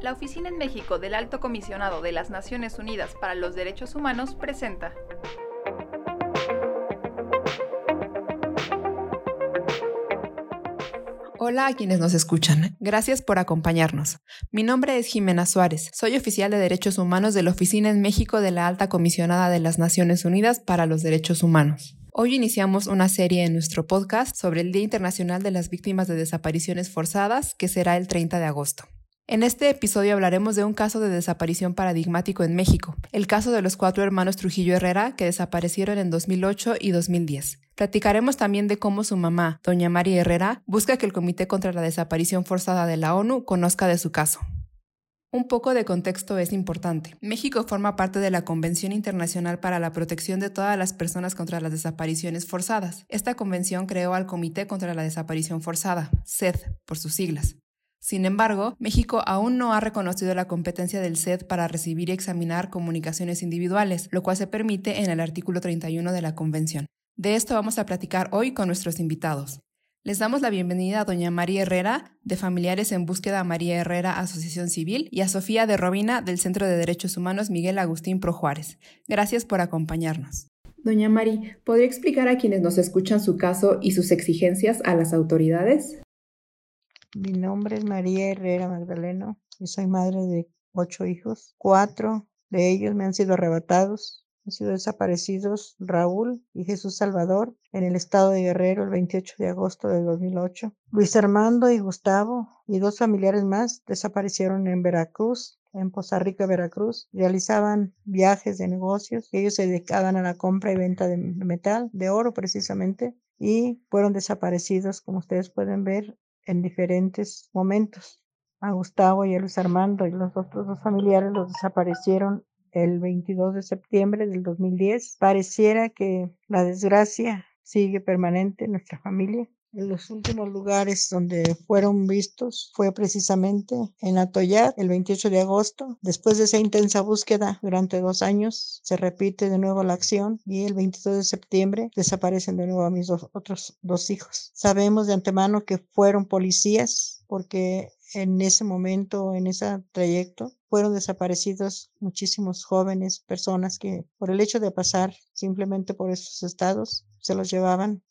La Oficina en México del Alto Comisionado de las Naciones Unidas para los Derechos Humanos presenta Hola a quienes nos escuchan. Gracias por acompañarnos. Mi nombre es Jimena Suárez. Soy oficial de Derechos Humanos de la Oficina en México de la Alta Comisionada de las Naciones Unidas para los Derechos Humanos. Hoy iniciamos una serie en nuestro podcast sobre el Día Internacional de las Víctimas de Desapariciones Forzadas, que será el 30 de agosto. En este episodio hablaremos de un caso de desaparición paradigmático en México, el caso de los cuatro hermanos Trujillo Herrera que desaparecieron en 2008 y 2010. Platicaremos también de cómo su mamá, doña María Herrera, busca que el Comité contra la Desaparición Forzada de la ONU conozca de su caso. Un poco de contexto es importante. México forma parte de la Convención Internacional para la Protección de todas las personas contra las desapariciones forzadas. Esta convención creó al Comité contra la Desaparición Forzada, SED por sus siglas. Sin embargo, México aún no ha reconocido la competencia del SED para recibir y examinar comunicaciones individuales, lo cual se permite en el artículo 31 de la Convención. De esto vamos a platicar hoy con nuestros invitados. Les damos la bienvenida a doña María Herrera, de Familiares en Búsqueda María Herrera Asociación Civil, y a Sofía de Robina, del Centro de Derechos Humanos Miguel Agustín Pro Juárez. Gracias por acompañarnos. Doña María, ¿podría explicar a quienes nos escuchan su caso y sus exigencias a las autoridades? Mi nombre es María Herrera Magdaleno y soy madre de ocho hijos. Cuatro de ellos me han sido arrebatados han sido desaparecidos Raúl y Jesús Salvador en el estado de Guerrero el 28 de agosto de 2008. Luis Armando y Gustavo y dos familiares más desaparecieron en Veracruz, en Poza Rica, Veracruz. Realizaban viajes de negocios. Ellos se dedicaban a la compra y venta de metal, de oro precisamente, y fueron desaparecidos, como ustedes pueden ver, en diferentes momentos. A Gustavo y a Luis Armando y los otros dos familiares los desaparecieron el 22 de septiembre del 2010. Pareciera que la desgracia sigue permanente en nuestra familia. En los últimos lugares donde fueron vistos fue precisamente en Atoyat el 28 de agosto. Después de esa intensa búsqueda durante dos años, se repite de nuevo la acción y el 22 de septiembre desaparecen de nuevo a mis dos, otros dos hijos. Sabemos de antemano que fueron policías porque en ese momento, en ese trayecto, fueron desaparecidos muchísimos jóvenes, personas que por el hecho de pasar simplemente por esos estados, se los llevaban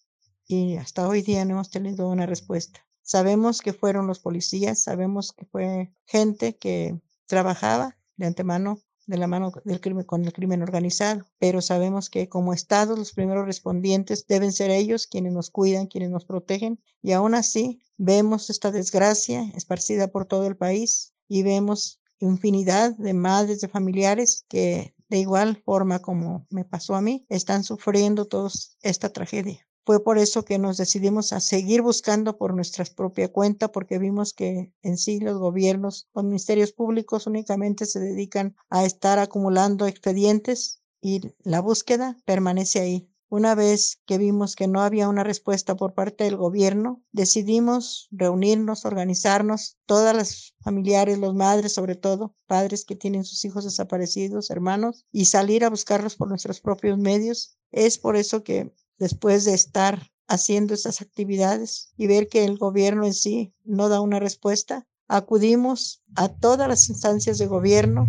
y hasta hoy día no hemos tenido una respuesta. Sabemos que fueron los policías, sabemos que fue gente que trabajaba de antemano de la mano del crimen con el crimen organizado, pero sabemos que como Estado los primeros respondientes deben ser ellos quienes nos cuidan, quienes nos protegen y aún así vemos esta desgracia esparcida por todo el país y vemos infinidad de madres, de familiares que de igual forma como me pasó a mí, están sufriendo toda esta tragedia. Fue por eso que nos decidimos a seguir buscando por nuestra propia cuenta, porque vimos que en sí los gobiernos, los ministerios públicos únicamente se dedican a estar acumulando expedientes y la búsqueda permanece ahí. Una vez que vimos que no había una respuesta por parte del gobierno, decidimos reunirnos, organizarnos, todas las familiares, los madres sobre todo, padres que tienen sus hijos desaparecidos, hermanos, y salir a buscarlos por nuestros propios medios. Es por eso que después de estar haciendo estas actividades y ver que el gobierno en sí no da una respuesta, acudimos a todas las instancias de gobierno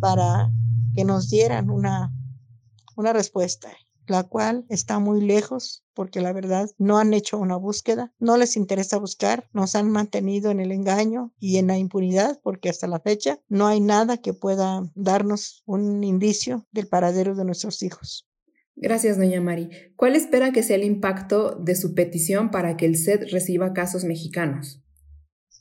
para que nos dieran una, una respuesta, la cual está muy lejos porque la verdad no han hecho una búsqueda, no les interesa buscar, nos han mantenido en el engaño y en la impunidad porque hasta la fecha no hay nada que pueda darnos un indicio del paradero de nuestros hijos. Gracias, doña Mari. ¿Cuál espera que sea el impacto de su petición para que el SED reciba casos mexicanos?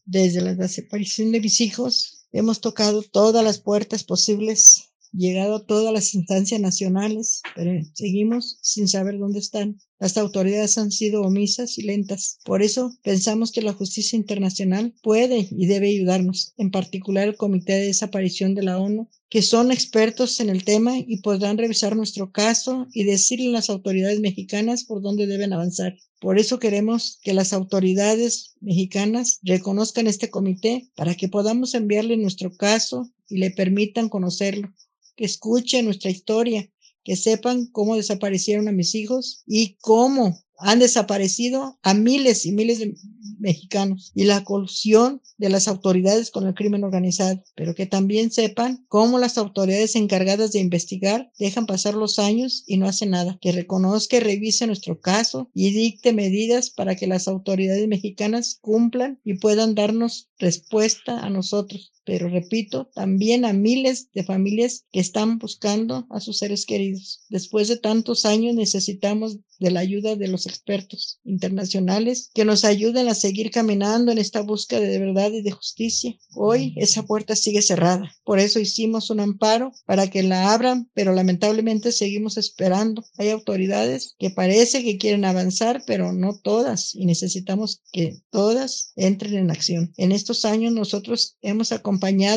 Desde la desaparición de mis hijos, hemos tocado todas las puertas posibles, llegado a todas las instancias nacionales, pero seguimos sin saber dónde están. Las autoridades han sido omisas y lentas. Por eso pensamos que la justicia internacional puede y debe ayudarnos, en particular el Comité de Desaparición de la ONU, que son expertos en el tema y podrán revisar nuestro caso y decirle a las autoridades mexicanas por dónde deben avanzar. Por eso queremos que las autoridades mexicanas reconozcan este comité para que podamos enviarle nuestro caso y le permitan conocerlo, que escuche nuestra historia que sepan cómo desaparecieron a mis hijos y cómo han desaparecido a miles y miles de mexicanos y la colusión de las autoridades con el crimen organizado, pero que también sepan cómo las autoridades encargadas de investigar dejan pasar los años y no hacen nada, que reconozca y revise nuestro caso y dicte medidas para que las autoridades mexicanas cumplan y puedan darnos respuesta a nosotros pero repito, también a miles de familias que están buscando a sus seres queridos. Después de tantos años necesitamos de la ayuda de los expertos internacionales que nos ayuden a seguir caminando en esta búsqueda de verdad y de justicia. Hoy esa puerta sigue cerrada. Por eso hicimos un amparo para que la abran, pero lamentablemente seguimos esperando. Hay autoridades que parece que quieren avanzar, pero no todas y necesitamos que todas entren en acción. En estos años nosotros hemos acompañado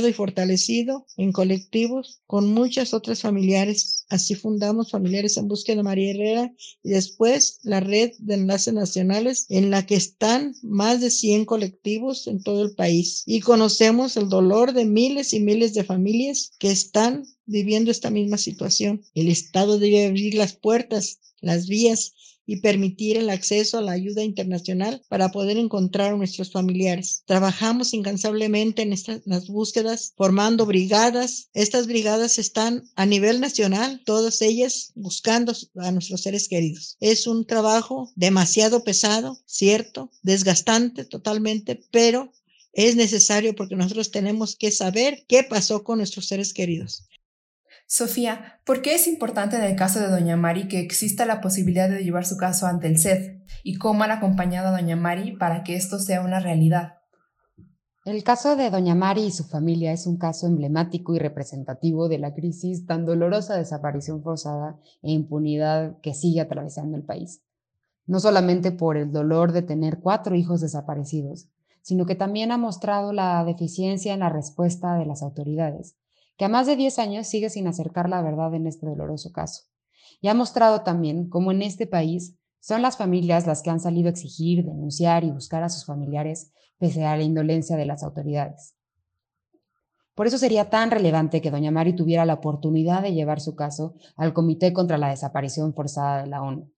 y fortalecido en colectivos con muchas otras familiares. Así fundamos Familiares en Búsqueda de María Herrera y después la red de enlaces nacionales en la que están más de 100 colectivos en todo el país. Y conocemos el dolor de miles y miles de familias que están viviendo esta misma situación. El Estado debe abrir las puertas, las vías y permitir el acceso a la ayuda internacional para poder encontrar a nuestros familiares. Trabajamos incansablemente en estas las búsquedas, formando brigadas. Estas brigadas están a nivel nacional, todas ellas buscando a nuestros seres queridos. Es un trabajo demasiado pesado, cierto, desgastante totalmente, pero es necesario porque nosotros tenemos que saber qué pasó con nuestros seres queridos. Sofía, ¿por qué es importante en el caso de Doña Mari que exista la posibilidad de llevar su caso ante el SED? ¿Y cómo han acompañado a Doña Mari para que esto sea una realidad? El caso de Doña Mari y su familia es un caso emblemático y representativo de la crisis tan dolorosa de desaparición forzada e impunidad que sigue atravesando el país. No solamente por el dolor de tener cuatro hijos desaparecidos, sino que también ha mostrado la deficiencia en la respuesta de las autoridades, que a más de 10 años sigue sin acercar la verdad en este doloroso caso. Y ha mostrado también cómo en este país son las familias las que han salido a exigir, denunciar y buscar a sus familiares pese a la indolencia de las autoridades. Por eso sería tan relevante que doña Mari tuviera la oportunidad de llevar su caso al Comité contra la Desaparición Forzada de la ONU,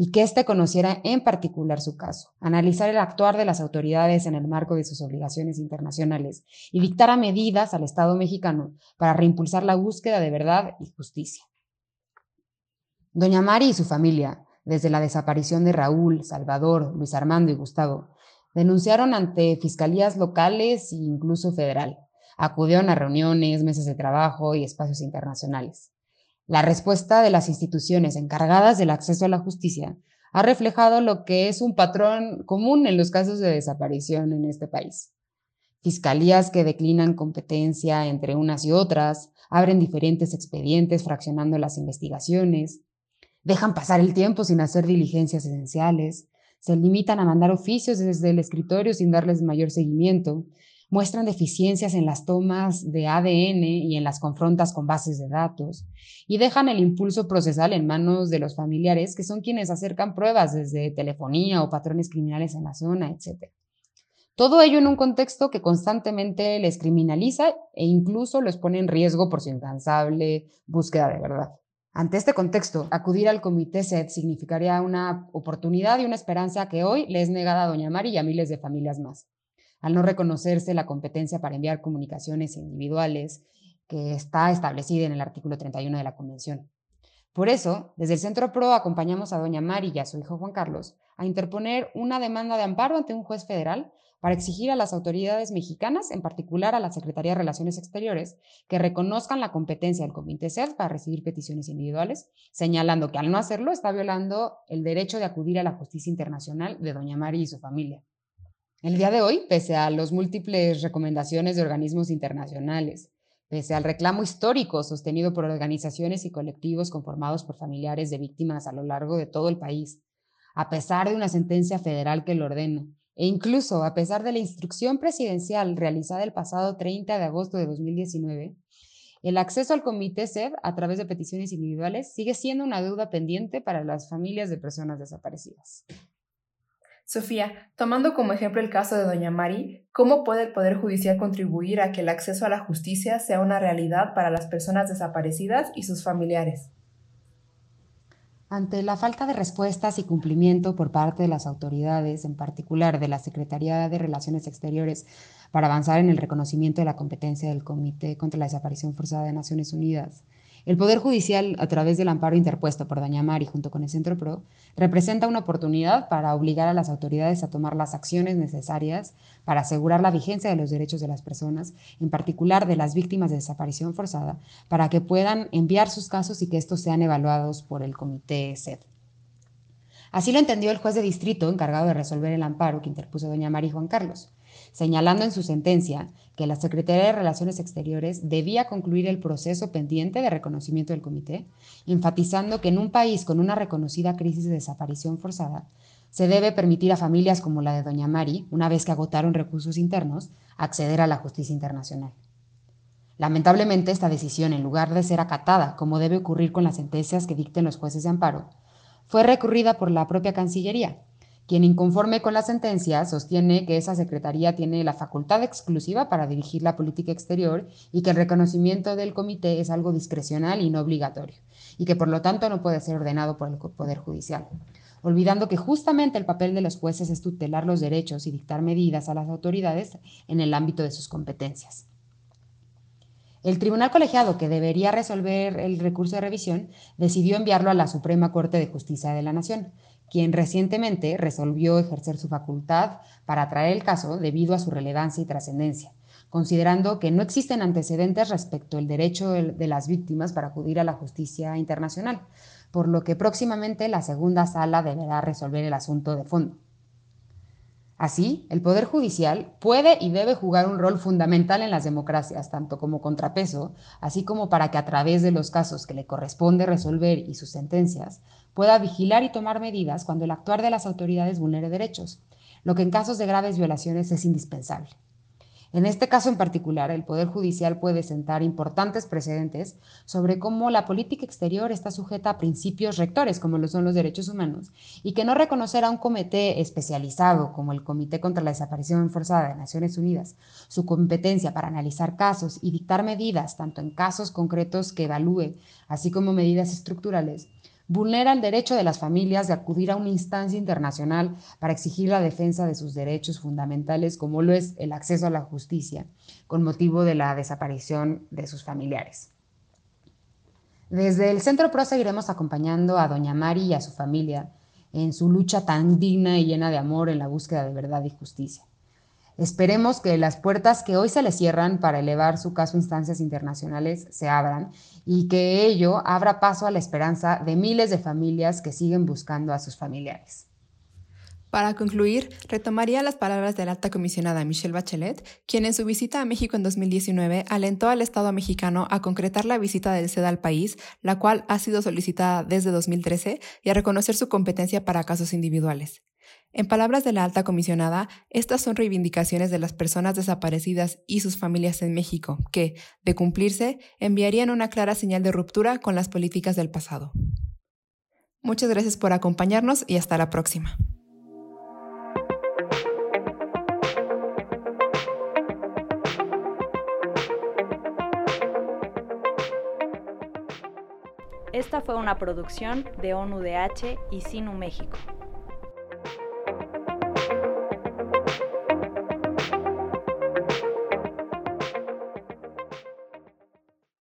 y que éste conociera en particular su caso, analizar el actuar de las autoridades en el marco de sus obligaciones internacionales y dictara medidas al Estado mexicano para reimpulsar la búsqueda de verdad y justicia. Doña Mari y su familia, desde la desaparición de Raúl, Salvador, Luis Armando y Gustavo, denunciaron ante fiscalías locales e incluso federal. Acudieron a reuniones, mesas de trabajo y espacios internacionales. La respuesta de las instituciones encargadas del acceso a la justicia ha reflejado lo que es un patrón común en los casos de desaparición en este país. Fiscalías que declinan competencia entre unas y otras, abren diferentes expedientes fraccionando las investigaciones, dejan pasar el tiempo sin hacer diligencias esenciales, se limitan a mandar oficios desde el escritorio sin darles mayor seguimiento, muestran deficiencias en las tomas de ADN y en las confrontas con bases de datos, y dejan el impulso procesal en manos de los familiares, que son quienes acercan pruebas desde telefonía o patrones criminales en la zona, etc. Todo ello en un contexto que constantemente les criminaliza e incluso los pone en riesgo por su incansable búsqueda de verdad. Ante este contexto, acudir al comité SED significaría una oportunidad y una esperanza que hoy le es negada a Doña Mari y a miles de familias más al no reconocerse la competencia para enviar comunicaciones individuales que está establecida en el artículo 31 de la Convención. Por eso, desde el Centro PRO acompañamos a doña Mari y a su hijo Juan Carlos a interponer una demanda de amparo ante un juez federal para exigir a las autoridades mexicanas, en particular a la Secretaría de Relaciones Exteriores, que reconozcan la competencia del Comité CED para recibir peticiones individuales, señalando que al no hacerlo está violando el derecho de acudir a la justicia internacional de doña Mari y su familia. El día de hoy, pese a las múltiples recomendaciones de organismos internacionales, pese al reclamo histórico sostenido por organizaciones y colectivos conformados por familiares de víctimas a lo largo de todo el país, a pesar de una sentencia federal que lo ordena, e incluso a pesar de la instrucción presidencial realizada el pasado 30 de agosto de 2019, el acceso al comité SED a través de peticiones individuales sigue siendo una deuda pendiente para las familias de personas desaparecidas. Sofía, tomando como ejemplo el caso de Doña Mari, ¿cómo puede el Poder Judicial contribuir a que el acceso a la justicia sea una realidad para las personas desaparecidas y sus familiares? Ante la falta de respuestas y cumplimiento por parte de las autoridades, en particular de la Secretaría de Relaciones Exteriores, para avanzar en el reconocimiento de la competencia del Comité contra la Desaparición Forzada de Naciones Unidas, el Poder Judicial, a través del amparo interpuesto por Doña Mari junto con el Centro PRO, representa una oportunidad para obligar a las autoridades a tomar las acciones necesarias para asegurar la vigencia de los derechos de las personas, en particular de las víctimas de desaparición forzada, para que puedan enviar sus casos y que estos sean evaluados por el Comité SED. Así lo entendió el juez de distrito encargado de resolver el amparo que interpuso doña Mari Juan Carlos señalando en su sentencia que la Secretaría de Relaciones Exteriores debía concluir el proceso pendiente de reconocimiento del comité, enfatizando que en un país con una reconocida crisis de desaparición forzada, se debe permitir a familias como la de Doña Mari, una vez que agotaron recursos internos, acceder a la justicia internacional. Lamentablemente, esta decisión, en lugar de ser acatada, como debe ocurrir con las sentencias que dicten los jueces de amparo, fue recurrida por la propia Cancillería, quien inconforme con la sentencia sostiene que esa secretaría tiene la facultad exclusiva para dirigir la política exterior y que el reconocimiento del comité es algo discrecional y no obligatorio, y que por lo tanto no puede ser ordenado por el Poder Judicial, olvidando que justamente el papel de los jueces es tutelar los derechos y dictar medidas a las autoridades en el ámbito de sus competencias. El tribunal colegiado que debería resolver el recurso de revisión decidió enviarlo a la Suprema Corte de Justicia de la Nación, quien recientemente resolvió ejercer su facultad para traer el caso debido a su relevancia y trascendencia, considerando que no existen antecedentes respecto al derecho de las víctimas para acudir a la justicia internacional, por lo que próximamente la segunda sala deberá resolver el asunto de fondo. Así, el Poder Judicial puede y debe jugar un rol fundamental en las democracias, tanto como contrapeso, así como para que a través de los casos que le corresponde resolver y sus sentencias, pueda vigilar y tomar medidas cuando el actuar de las autoridades vulnere derechos, lo que en casos de graves violaciones es indispensable. En este caso en particular, el Poder Judicial puede sentar importantes precedentes sobre cómo la política exterior está sujeta a principios rectores, como lo son los derechos humanos, y que no reconocer a un comité especializado, como el Comité contra la Desaparición Forzada de Naciones Unidas, su competencia para analizar casos y dictar medidas, tanto en casos concretos que evalúe, así como medidas estructurales, vulnera el derecho de las familias de acudir a una instancia internacional para exigir la defensa de sus derechos fundamentales, como lo es el acceso a la justicia, con motivo de la desaparición de sus familiares. Desde el Centro PRO seguiremos acompañando a Doña Mari y a su familia en su lucha tan digna y llena de amor en la búsqueda de verdad y justicia. Esperemos que las puertas que hoy se le cierran para elevar su caso a instancias internacionales se abran y que ello abra paso a la esperanza de miles de familias que siguen buscando a sus familiares. Para concluir, retomaría las palabras de la alta comisionada Michelle Bachelet, quien en su visita a México en 2019 alentó al Estado mexicano a concretar la visita del SEDA al país, la cual ha sido solicitada desde 2013, y a reconocer su competencia para casos individuales. En palabras de la alta comisionada, estas son reivindicaciones de las personas desaparecidas y sus familias en México, que, de cumplirse, enviarían una clara señal de ruptura con las políticas del pasado. Muchas gracias por acompañarnos y hasta la próxima. Esta fue una producción de ONUDH y Sinu México.